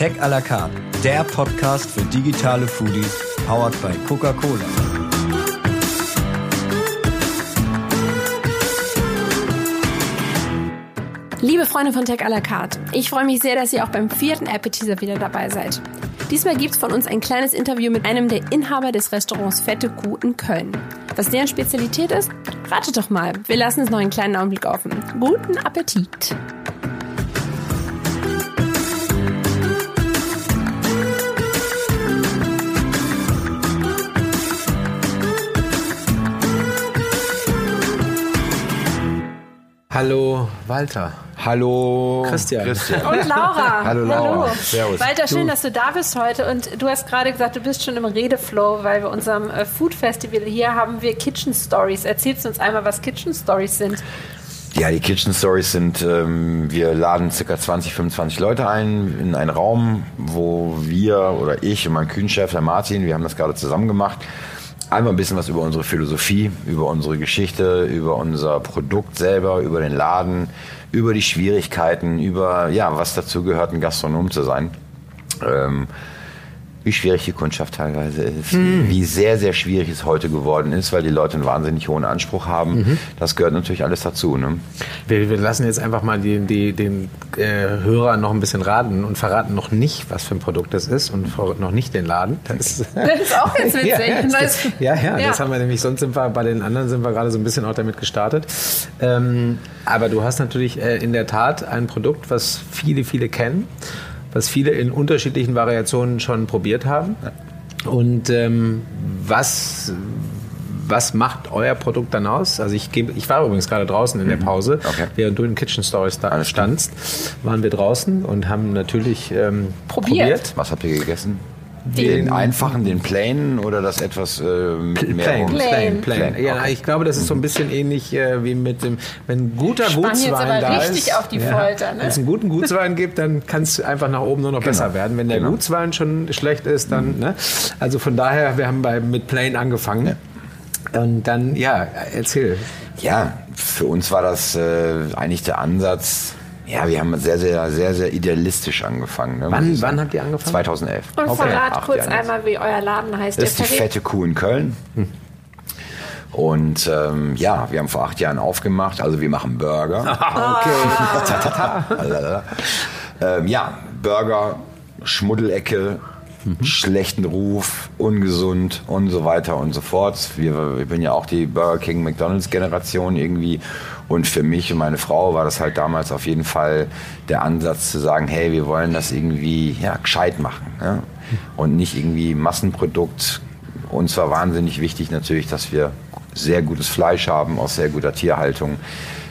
Tech à la carte, der Podcast für digitale Foodies, powered by Coca-Cola. Liebe Freunde von Tech à la carte, ich freue mich sehr, dass ihr auch beim vierten Appetizer wieder dabei seid. Diesmal gibt es von uns ein kleines Interview mit einem der Inhaber des Restaurants Fette Kuh in Köln. Was deren Spezialität ist? Ratet doch mal. Wir lassen es noch einen kleinen Augenblick offen. Guten Appetit! Hallo Walter. Hallo Christian. Christian. Und Laura. Hallo Laura. Hallo. Servus. Walter, schön, dass du da bist heute. Und du hast gerade gesagt, du bist schon im Redeflow, weil bei unserem äh, Food Festival hier haben wir Kitchen Stories. Erzählst du uns einmal, was Kitchen Stories sind? Ja, die Kitchen Stories sind, ähm, wir laden ca. 20, 25 Leute ein in einen Raum, wo wir oder ich und mein Küchenchef, der Martin, wir haben das gerade zusammen gemacht, einmal ein bisschen was über unsere Philosophie, über unsere Geschichte, über unser Produkt selber, über den Laden, über die Schwierigkeiten, über ja, was dazu gehört, ein Gastronom zu sein. Ähm, wie schwierig die Kundschaft teilweise ist, wie sehr, sehr schwierig es heute geworden ist, weil die Leute einen wahnsinnig hohen Anspruch haben. Das gehört natürlich alles dazu. Ne? Wir, wir lassen jetzt einfach mal die, die, den äh, Hörer noch ein bisschen raten und verraten noch nicht, was für ein Produkt das ist und noch nicht den Laden. Das ist, Das ist auch ganz witzig. ja, ja, Das- das, ja, ja, Ja. das haben wir nämlich, sonst sind wir bei den anderen sind wir gerade so ein bisschen auch damit gestartet. Ähm, aber du hast natürlich äh, in der Tat ein Produkt, was viele, viele kennen, was viele in unterschiedlichen Variationen schon probiert haben. Und ähm, was, was macht euer Produkt dann aus? Also ich, gebe, ich war übrigens gerade draußen in der Pause, Okay. während du in Kitchen Stories da standst, waren wir draußen und haben natürlich ähm, Probiert. Was habt ihr gegessen? Den- Den, einfachen, den plainen oder das etwas äh, mit mehr Plain, plain, Plain. plain. Plain, Ja, okay. ich glaube, das ist so ein bisschen ähnlich äh, wie mit dem, wenn guter Spann jetzt Gutswein da richtig ist. auf die Folter, ne? Wenn es einen guten Gutswein gibt, dann kann es einfach nach oben nur noch besser werden. Wenn der Genau. Gutswein schon schlecht ist, dann, ne? Also von daher, wir haben bei, mit Plain angefangen. Und dann, ja, erzähl. Ja, für uns war das äh, eigentlich der Ansatz. Ja, wir haben sehr, sehr, sehr, sehr idealistisch angefangen. Ne, Wann, wann habt ihr angefangen? 2011. Und Okay. verrat kurz einmal, wie euer Laden heißt. Das ist die fette Kuh in Köln. Und ähm, ja, wir haben vor acht Jahren aufgemacht. Also wir machen Burger. Lalalala. ähm, ja, Burger, Schmuddelecke, schlechten Ruf, ungesund und so weiter und so fort. Wir, ich bin ja auch die Burger King McDonalds Generation irgendwie. Und für mich und meine Frau war das halt damals auf jeden Fall der Ansatz zu sagen, hey, wir wollen das irgendwie ja, gescheit machen. Ja? Und nicht irgendwie Massenprodukt. Uns war wahnsinnig wichtig natürlich, dass wir sehr gutes Fleisch haben aus sehr guter Tierhaltung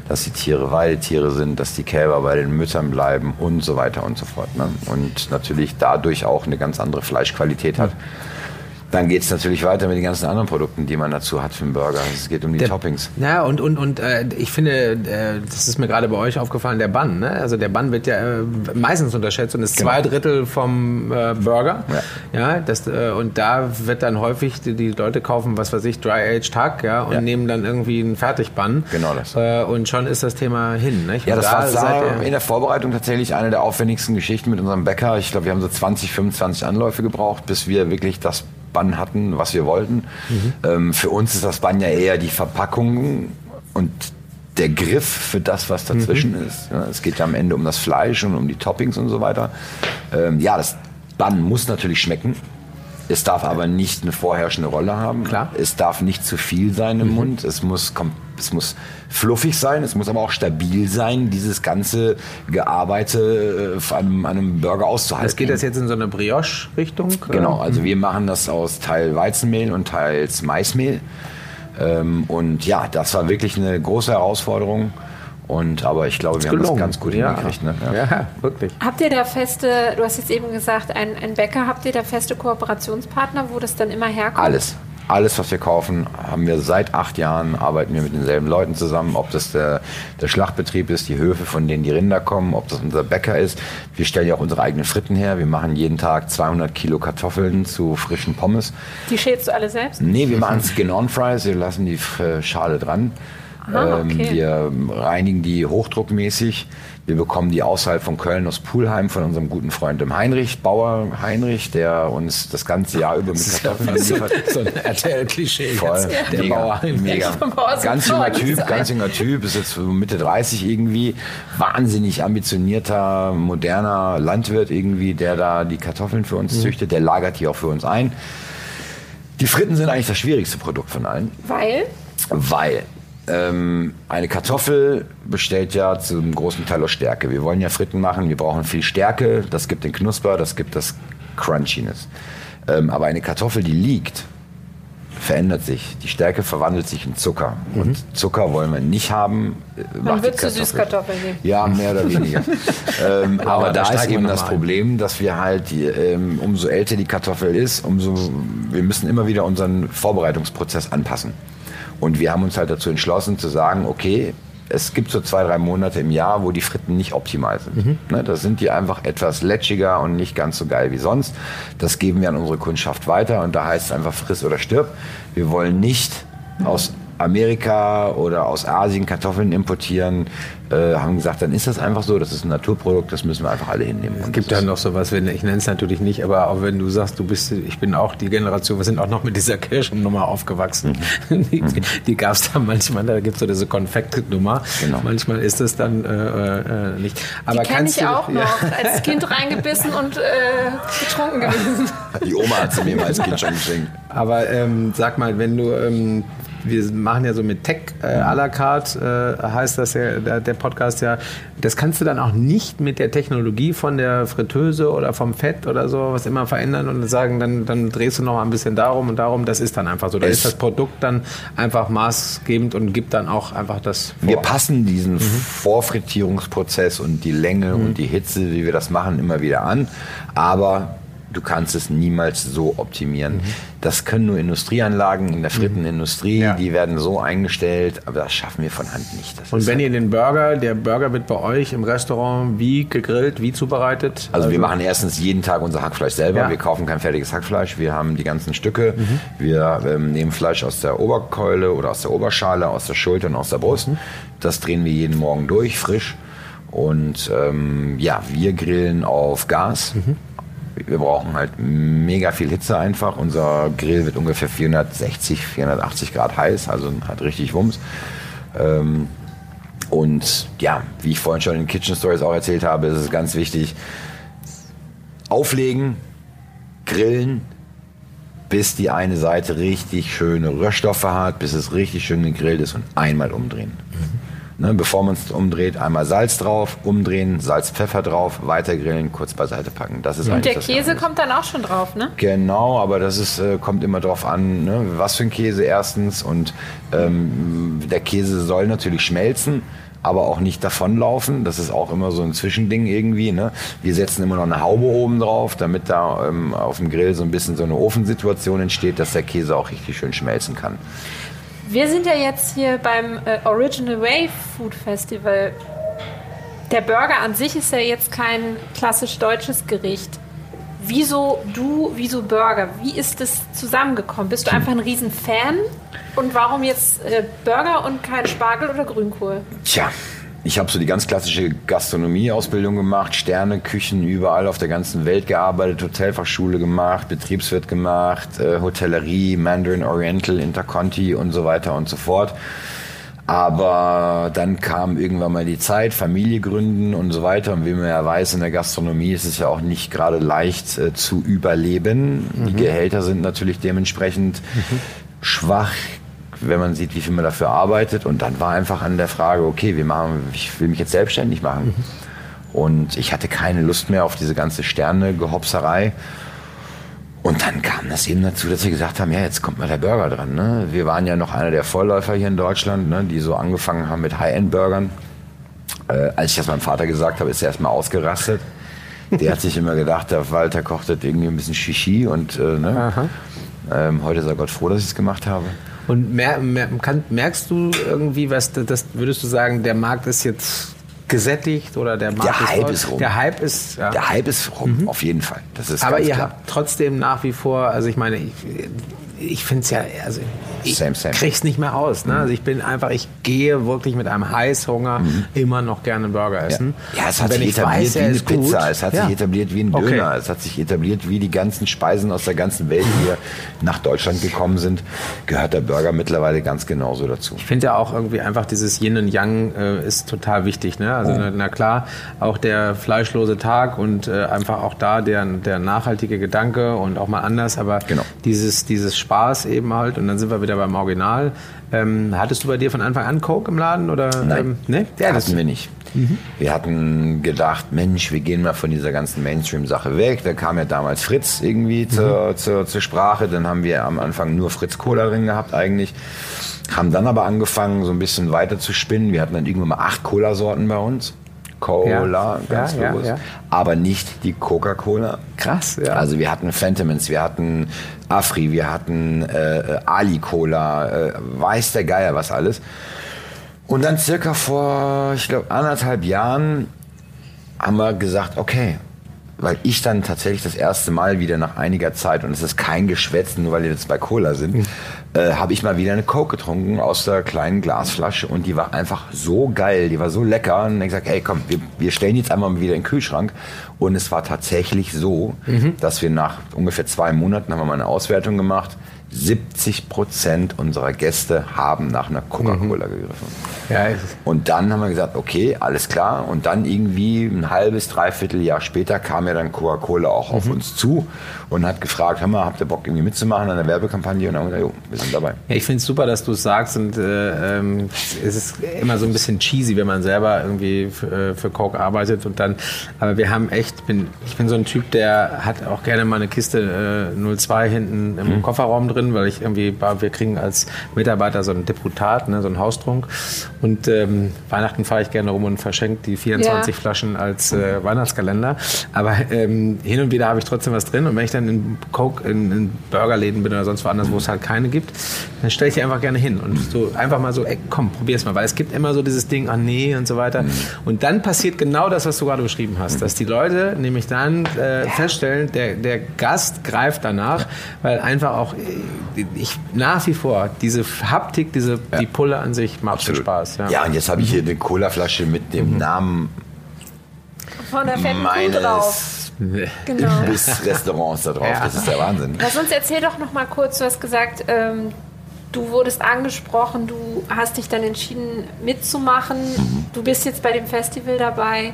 dass die Tiere Weidetiere sind, dass die Kälber bei den Müttern bleiben und so weiter und so fort. Ne? Und natürlich dadurch auch eine ganz andere Fleischqualität hat. Dann geht es natürlich weiter mit den ganzen anderen Produkten, die man dazu hat für einen Burger. Es geht um die Toppings. Ja, und, und, und äh, ich finde, äh, das ist mir gerade bei euch aufgefallen, der Bun. Ne? Also der Bun wird ja äh, meistens unterschätzt und ist Genau. zwei Drittel vom äh, Burger. Ja. Ja, das, äh, und da wird dann häufig, die, die Leute kaufen, was weiß ich, Dry-Aged Hack ja, und Ja. nehmen dann irgendwie einen Fertigbun. Genau das. Äh, und schon ist das Thema hin. Nicht? Ja, das da war da in der Vorbereitung tatsächlich eine der aufwendigsten Geschichten mit unserem Bäcker. Ich glaube, wir haben so 20, 25 Anläufe gebraucht, bis wir wirklich das Bann hatten, was wir wollten. Ähm, für uns ist das Bann ja eher die Verpackung und der Griff für das, was dazwischen ist. Ja, es geht ja am Ende um das Fleisch und um die Toppings und so weiter. Ähm, ja, das Bann muss natürlich schmecken. Es darf aber nicht eine vorherrschende Rolle haben. Klar. Es darf nicht zu viel sein im Mund. Es muss, es muss fluffig sein. Es muss aber auch stabil sein, dieses ganze Gearbeite äh, an einem, einem Burger auszuhalten. das geht das jetzt in so eine Brioche-Richtung? Genau, also wir machen das aus Teil Weizenmehl und teils Maismehl. Ähm, und ja, das war wirklich eine große Herausforderung. Und aber ich glaube, wir haben das ganz gut ja. hingekriegt. Ne? Ja. ja, wirklich. Habt ihr da feste, du hast jetzt eben gesagt, ein, ein Bäcker, habt ihr da feste Kooperationspartner, wo das dann immer herkommt? Alles. Alles, was wir kaufen, haben wir seit acht Jahren, arbeiten wir mit denselben Leuten zusammen. Ob das der, der Schlachtbetrieb ist, die Höfe, von denen die Rinder kommen, ob das unser Bäcker ist. Wir stellen ja auch unsere eigenen Fritten her. Wir machen jeden Tag 200 Kilo Kartoffeln zu frischen Pommes. Die schälst du alle selbst? Nee, wir machen Skin-on-Fries. Wir lassen die Schale dran. Aha, Ähm, okay. Wir reinigen die hochdruckmäßig. Wir bekommen die außerhalb von Köln aus Pulheim von unserem guten Freund dem Heinrich, Bauer Heinrich, der uns das ganze Jahr über mit Kartoffeln liefert. so ein RTL-Klischee. Voll, Der mega, Bauer. mega. Ganz junger Typ, ganz junger Typ, ist jetzt Mitte 30 irgendwie, wahnsinnig ambitionierter, moderner Landwirt irgendwie, der da die Kartoffeln für Mhm. uns züchtet, der lagert die auch für uns ein. Die Fritten sind eigentlich das schwierigste Produkt von allen, Weil? weil ähm, eine Kartoffel besteht ja zum großen Teil aus Stärke. Wir wollen ja Fritten machen, wir brauchen viel Stärke, das gibt den Knusper, das gibt das Crunchiness. Ähm, aber eine Kartoffel, die liegt, verändert sich. Die Stärke verwandelt sich in Zucker. Und Zucker wollen wir nicht haben. äh, die wird zu Kartoffel- Süßkartoffeln nehmen. Ja, mehr oder weniger. ähm, aber, da da ist eben das. Problem, dass wir halt, ähm, umso älter die Kartoffel ist, umso, wir müssen immer wieder unseren Vorbereitungsprozess anpassen. Und wir haben uns halt dazu entschlossen zu sagen, okay, es gibt so zwei, drei Monate im Jahr, wo die Fritten nicht optimal sind. Mhm. Ne, da sind die einfach etwas lätschiger und nicht ganz so geil wie sonst. Das geben wir an unsere Kundschaft weiter und da heißt es einfach friss oder stirb. Wir wollen nicht aus Amerika oder aus Asien Kartoffeln importieren, äh, haben gesagt, dann ist das einfach so, das ist ein Naturprodukt, das müssen wir einfach alle hinnehmen. Es gibt das ja noch sowas, wenn, ich nenne es natürlich nicht, aber auch wenn du sagst, du bist, ich bin auch die Generation, wir sind auch noch mit dieser Kirschennummer aufgewachsen. Die, die, die gab es da manchmal, da gibt es so diese Konfektnummer. Genau. Manchmal ist es dann äh, äh, nicht. Aber Die kenne ich du, auch ja. noch. Als Kind reingebissen und äh, betrunken gewesen. Die Oma hat sie mir mal als Kind schon geschenkt. Aber ähm, sag mal, wenn du, ähm, wir machen ja so mit Tech äh, à la carte, äh, heißt das ja, der, der Podcast ja, das kannst du dann auch nicht mit der Technologie von der Fritteuse oder vom Fett oder so was immer verändern und sagen, dann, dann drehst du noch mal ein bisschen darum und darum. Das ist dann einfach so. Da Es- ist das Produkt dann einfach maßgebend und gibt dann auch einfach das vor. Wir passen diesen Vorfrittierungsprozess und die Länge und die Hitze, wie wir das machen, immer wieder an. Aber du kannst es niemals so optimieren. Das können nur Industrieanlagen in der Frittenindustrie, Ja. die werden so eingestellt, aber das schaffen wir von Hand nicht. Das Und wenn ihr den Burger, der Burger wird bei euch im Restaurant wie gegrillt, wie zubereitet? Also wir machen erstens jeden Tag unser Hackfleisch selber. Ja. Wir kaufen kein fertiges Hackfleisch. Wir haben die ganzen Stücke. Wir ähm, nehmen Fleisch aus der Oberkeule oder aus der Oberschale, aus der Schulter und aus der Brust. Das drehen wir jeden Morgen durch, frisch. Und ähm, ja, wir grillen auf Gas. Wir brauchen halt mega viel Hitze einfach. Unser Grill wird ungefähr 460, 480 Grad heiß, also hat richtig Wumms. Ähm, und ja, wie ich vorhin schon in Kitchen Stories auch erzählt habe, ist es ganz wichtig, auflegen, grillen, bis die eine Seite richtig schöne Röhrstoffe hat, bis es richtig schön gegrillt ist und einmal umdrehen. Ne, bevor man es umdreht, einmal Salz drauf, umdrehen, Salz, Pfeffer drauf, weiter grillen, kurz beiseite packen. Das ist Und der Käse kommt dann auch schon drauf, ne? Genau, aber das ist, äh, kommt immer drauf an, ne, was für ein Käse erstens. Und ähm, der Käse soll natürlich schmelzen, aber auch nicht davonlaufen. Das ist auch immer so ein Zwischending irgendwie. Ne? Wir setzen immer noch eine Haube oben drauf, damit da ähm, auf dem Grill so ein bisschen so eine Ofensituation entsteht, dass der Käse auch richtig schön schmelzen kann. Wir sind ja jetzt hier beim äh, Original Way Food Festival. Der Burger an sich ist ja jetzt kein klassisch deutsches Gericht. Wieso du, wieso Burger? Wie ist das zusammengekommen? Bist du einfach ein Riesenfan? Und warum jetzt äh, Burger und kein Spargel oder Grünkohl? Tja, ich habe so die ganz klassische Gastronomieausbildung gemacht, Sterne, Küchen überall auf der ganzen Welt gearbeitet, Hotelfachschule gemacht, Betriebswirt gemacht, äh, Hotellerie, Mandarin Oriental, Interconti und so weiter und so fort. Aber dann kam irgendwann mal die Zeit, Familie gründen und so weiter. Und wie man ja weiß, in der Gastronomie ist es ja auch nicht gerade leicht äh, zu überleben. Die Gehälter sind natürlich dementsprechend schwach, wenn man sieht, wie viel man dafür arbeitet. Und dann war einfach an der Frage, okay, wir machen, ich will mich jetzt selbstständig machen. Und ich hatte keine Lust mehr auf diese ganze Sterne-Gehopserei. Und dann kam das eben dazu, dass wir gesagt haben, ja, jetzt kommt mal der Burger dran. Ne? Wir waren ja noch einer der Vorläufer hier in Deutschland, ne, die so angefangen haben mit High-End-Burgern. Äh, als ich das meinem Vater gesagt habe, ist er erstmal ausgerastet. Der hat sich immer gedacht, der Walter kocht das irgendwie ein bisschen Shishi und äh, ne? ähm, heute ist er Gott froh, dass ich es gemacht habe. Und mer mer kann, merkst du irgendwie, was das- würdest du sagen, der Markt ist jetzt gesättigt oder der Markt Der Hype voll? ist rum. Der Hype ist ja. Der Hype ist rum, auf jeden Fall. Das ist Aber ihr klar. habt trotzdem nach wie vor, also ich meine, ich, ich finde es ja, also ich Same, same. krieg's nicht mehr aus. Ne? Also ich bin einfach, ich gehe wirklich mit einem Heißhunger immer noch gerne einen Burger essen. Ja, es Und hat sich ich etabliert weiß, wie eine ist gut, Pizza, es hat ja. sich etabliert wie ein Okay. Döner, es hat sich etabliert wie die ganzen Speisen aus der ganzen Welt, die hier nach Deutschland gekommen sind, gehört der Burger mittlerweile ganz genauso dazu. Ich finde ja auch irgendwie einfach dieses Yin und Yang äh, ist total wichtig. Ne? Also na, na klar, auch der fleischlose Tag und äh, einfach auch da der, der nachhaltige Gedanke und auch mal anders, aber Genau. dieses, dieses Spaß eben halt und dann sind wir wieder beim Original. Ähm, hattest du bei dir von Anfang an Coke im Laden oder? Nein, Ähm, ne? Ja, das hatten wir nicht. Wir hatten gedacht, Mensch, wir gehen mal von dieser ganzen Mainstream-Sache weg. Da kam ja damals Fritz irgendwie zur, zur, zur Sprache. Dann haben wir am Anfang nur Fritz Cola drin gehabt eigentlich. Haben dann aber angefangen, so ein bisschen weiter zu spinnen. Wir hatten dann irgendwann mal acht Cola-Sorten bei uns. Cola, Ja, ganz ja, bewusst. ja. Aber nicht die Coca-Cola. krass, ja. Also wir hatten Phantomins, wir hatten Afri, wir hatten äh, Ali Cola, äh, weiß der Geier was alles. Und dann circa vor, ich glaube, anderthalb Jahren haben wir gesagt, okay, weil ich dann tatsächlich das erste Mal wieder nach einiger Zeit, und es ist kein Geschwätz, nur weil wir jetzt bei Cola sind, äh, habe ich mal wieder eine Coke getrunken aus der kleinen Glasflasche und die war einfach so geil, die war so lecker. Und dann ich gesagt, hey komm, wir, wir stellen die jetzt einmal wieder in den Kühlschrank. Und es war tatsächlich so, dass wir nach ungefähr zwei Monaten haben wir mal eine Auswertung gemacht. 70 Prozent unserer Gäste haben nach einer Coca-Cola gegriffen. ja, es- Und dann haben wir gesagt, okay, alles klar. Und dann irgendwie ein halbes, dreiviertel Jahr später kam ja dann Coca-Cola auch auf uns zu und hat gefragt, hör mal, habt ihr Bock irgendwie mitzumachen an der Werbekampagne? Und dann haben wir gesagt, jo, wir sind dabei. Ja, ich finde es super, dass du es sagst und äh, ähm, es ist immer so ein bisschen cheesy, wenn man selber irgendwie für, äh, für Coke arbeitet und dann, aber wir haben echt, bin, ich bin so ein Typ, der hat auch gerne mal eine Kiste äh, 02 hinten im Kofferraum drin, weil ich irgendwie, wir kriegen als Mitarbeiter so ein Deputat, ne, so einen Haustrunk. Und ähm, Weihnachten fahre ich gerne rum und verschenke die 24 Ja. Flaschen als äh, Weihnachtskalender, aber ähm, hin und wieder habe ich trotzdem was drin. Und wenn ich dann in Coke, in, in Burgerläden bin oder sonst woanders, wo es halt keine gibt, dann stelle ich die einfach gerne hin. Und so einfach mal so, ey, komm, probier's mal, weil es gibt immer so dieses Ding, ah nee und so weiter. Und dann passiert genau das, was du gerade beschrieben hast, dass die Leute nämlich dann äh, feststellen, der, der Gast greift danach, weil einfach auch äh, ich nach wie vor diese Haptik, diese die Pulle an sich macht schon Spaß. Ja. Ja, und jetzt habe ich hier eine Colaflasche mit dem Namen Von der fetten Kuh drauf. meines Genau. Imbiss-Restaurants da drauf. Ja. Das ist der Wahnsinn. Lass uns erzähl doch noch mal kurz, du hast gesagt, ähm, du wurdest angesprochen, du hast dich dann entschieden mitzumachen. Du bist jetzt bei dem Festival dabei.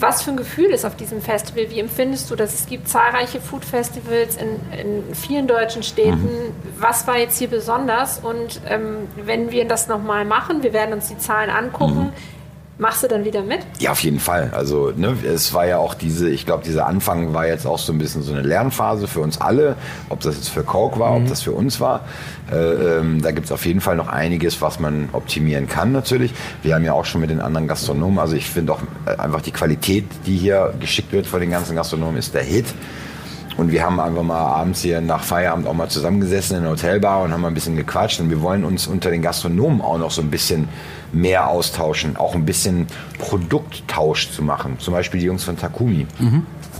Was für ein Gefühl ist auf diesem Festival? Wie empfindest du das? Es gibt zahlreiche Food-Festivals in, in vielen deutschen Städten. Was war jetzt hier besonders? Und ähm, wenn wir das nochmal machen, wir werden uns die Zahlen angucken, machst du dann wieder mit? Ja, auf jeden Fall. Also ne, es war ja auch diese, ich glaube, dieser Anfang war jetzt auch so ein bisschen so eine Lernphase für uns alle. Ob das jetzt für Coke war, ob das für uns war. Äh, ähm, da gibt es auf jeden Fall noch einiges, was man optimieren kann natürlich. Wir haben ja auch schon mit den anderen Gastronomen, also ich finde auch äh, einfach die Qualität, die hier geschickt wird von den ganzen Gastronomen, ist der Hit. Und wir haben einfach mal abends hier nach Feierabend auch mal zusammengesessen in der Hotelbar und haben mal ein bisschen gequatscht. Und wir wollen uns unter den Gastronomen auch noch so ein bisschen mehr austauschen, auch ein bisschen Produkttausch zu machen. Zum Beispiel die Jungs von Takumi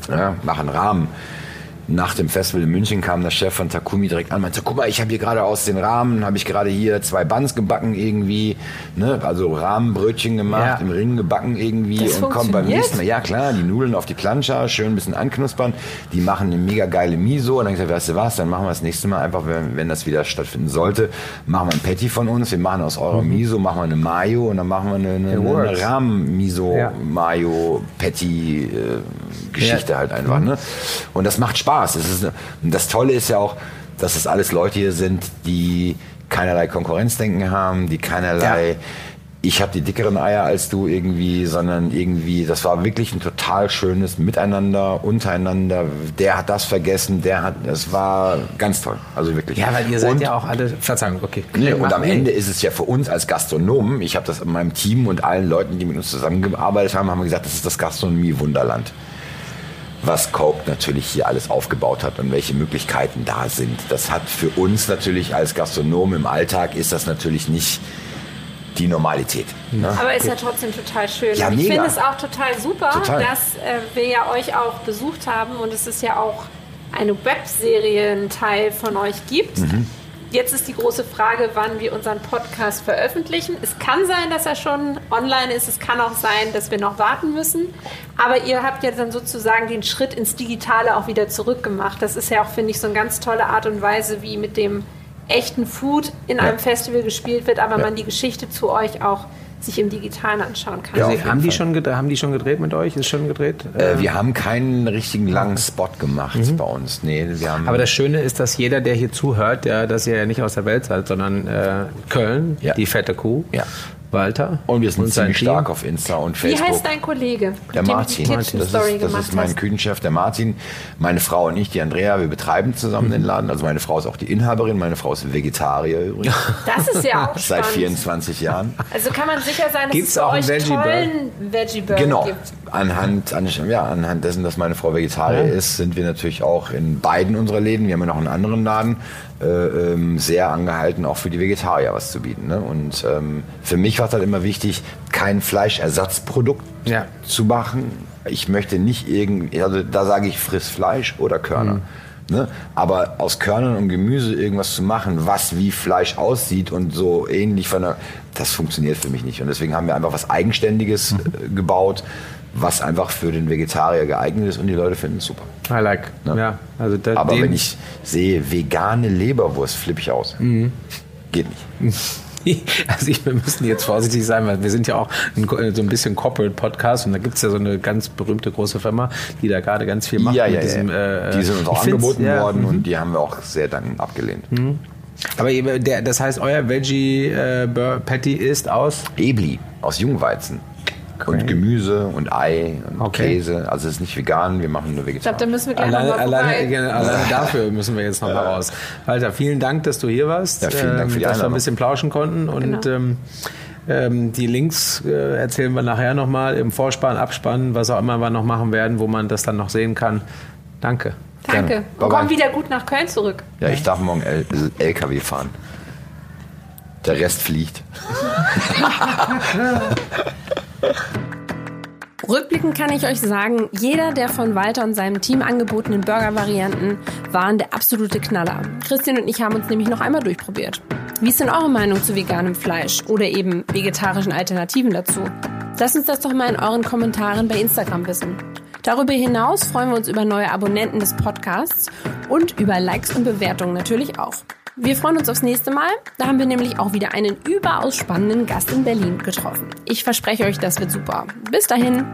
ja, machen Rahmen. Nach dem Festival in München kam der Chef von Takumi direkt an und meinte, guck mal, ich habe hier gerade aus den Rahmen, habe ich gerade hier zwei Buns gebacken irgendwie, ne? also Rahmenbrötchen gemacht, Ja. im Ring gebacken irgendwie Das und kommt beim nächsten Mal, ja klar, die Nudeln auf die Plancha, schön ein bisschen anknuspern, die machen eine mega geile Miso und dann gesagt, weißt du was, dann machen wir das nächste Mal einfach, wenn, wenn das wieder stattfinden sollte, machen wir ein Patty von uns, wir machen aus eurer Miso, machen wir eine Mayo und dann machen wir eine, eine, eine works. Rahmen-Miso, Ja. Mayo, Patty, äh, Geschichte Ja. halt einfach. Ne? Und das macht Spaß. Das, ist, eine- das Tolle ist ja auch, dass es alles Leute hier sind, die keinerlei Konkurrenzdenken haben, die keinerlei, Ja. ich habe die dickeren Eier als du irgendwie, sondern irgendwie, das war wirklich ein total schönes Miteinander, untereinander. Der hat das vergessen, der hat, das war ganz toll. Also wirklich. Ja, weil ihr seid und, ja auch alle, Verzeihung, okay. Nee, und am Ende ist es ja für uns als Gastronomen, ich habe das in meinem Team und allen Leuten, die mit uns zusammengearbeitet haben, haben wir gesagt, das ist das Gastronomie-Wunderland. Was Coke natürlich hier alles aufgebaut hat und welche Möglichkeiten da sind. Das hat für uns natürlich als Gastronomen im Alltag ist das natürlich nicht die Normalität. Ne? Aber ist ja trotzdem total schön. Ja, ich finde es auch total super, Total. dass äh, wir ja euch auch besucht haben und es ist ja auch eine Webserie ein Teil von euch gibt. Mhm. Jetzt ist die große Frage, wann wir unseren Podcast veröffentlichen. Es kann sein, dass er schon online ist. Es kann auch sein, dass wir noch warten müssen. Aber ihr habt ja dann sozusagen den Schritt ins Digitale auch wieder zurückgemacht. Das ist ja auch, finde ich, so eine ganz tolle Art und Weise, wie mit dem echten Food in ja. einem Festival gespielt wird, aber ja. man die Geschichte zu euch auch sich im Digitalen anschauen kann. Ja, also haben, die schon haben die schon gedreht mit euch? Ist schon gedreht? Äh, wir haben keinen richtigen langen Spot gemacht mhm. bei uns. Nee, wir haben Aber das Schöne ist, dass jeder, der hier zuhört, ja, dass ihr ja nicht aus der Welt seid, sondern äh, Köln, ja. die fette Kuh. Ja. Walter. Und wir sind und ziemlich stark auf Insta und Facebook. Wie heißt dein Kollege? Der Martin. Martin. Das, ist, das ist mein Küchenchef, der Martin. Meine Frau und ich, die Andrea, wir betreiben zusammen mhm. den Laden. Also meine Frau ist auch die Inhaberin. Meine Frau ist Vegetarier übrigens. Das ist ja auch Seit 24 Jahren. Also kann man sicher sein, dass Gibt's es auch euch Veggie tollen Veggie Burger genau. gibt. Anhand, an, ja, anhand dessen, dass meine Frau Vegetarier ja. ist, sind wir natürlich auch in beiden unserer Läden. Wir haben ja noch einen anderen Laden äh, ähm, sehr angehalten, auch für die Vegetarier was zu bieten. Ne? Und ähm, für mich war es halt immer wichtig, kein Fleischersatzprodukt ja. zu machen. Ich möchte nicht irgendwie, also da sage ich friss Fleisch oder Körner. Mhm. Ne? Aber aus Körnern und Gemüse irgendwas zu machen, was wie Fleisch aussieht und so ähnlich von der, das funktioniert für mich nicht. Und deswegen haben wir einfach was Eigenständiges mhm. Äh, gebaut, was einfach für den Vegetarier geeignet ist und die Leute finden es super. I like. Ne? Ja, also Aber wenn ich sehe vegane Leberwurst, flippe ich aus. Mhm. Geht nicht. Also ich, wir müssen jetzt vorsichtig sein, weil wir sind ja auch ein, so ein bisschen Corporate Podcast und da gibt es ja so eine ganz berühmte große Firma, die da gerade ganz viel macht. Ja, ja, diesem, ja. Äh, die sind uns auch angeboten ja, worden und mhm. die haben wir auch sehr dann abgelehnt. Mhm. Aber der, das heißt, euer Veggie äh, Patty ist aus? Ebli, aus Jungweizen. Okay. Und Gemüse und Ei und okay. Käse. Also es ist nicht vegan, wir machen nur vegetarisch. Ich glaube, da müssen wir gleich alleine, noch mal alleine, alleine dafür müssen wir jetzt noch mal raus. Walter, vielen Dank, dass du hier warst. Ja, vielen Dank für die ähm, Dass wir ein bisschen plauschen konnten. Und genau. ähm, ähm, die Links äh, erzählen wir nachher nochmal im Vorspann, Abspann, was auch immer wir noch machen werden, wo man das dann noch sehen kann. Danke. Danke. Und komm wieder gut nach Köln zurück. Ja, ich darf morgen L LKW fahren. Der Rest fliegt. Rückblickend kann ich euch sagen, jeder der von Walter und seinem Team angebotenen Burger-Varianten waren der absolute Knaller. Christian und ich haben uns nämlich noch einmal durchprobiert. Wie ist denn eure Meinung zu veganem Fleisch oder eben vegetarischen Alternativen dazu? Lasst uns das doch mal in euren Kommentaren bei Instagram wissen. Darüber hinaus freuen wir uns über neue Abonnenten des Podcasts und über Likes und Bewertungen natürlich auch. Wir freuen uns aufs nächste Mal. Da haben wir nämlich auch wieder einen überaus spannenden Gast in Berlin getroffen. Ich verspreche euch, das wird super. Bis dahin.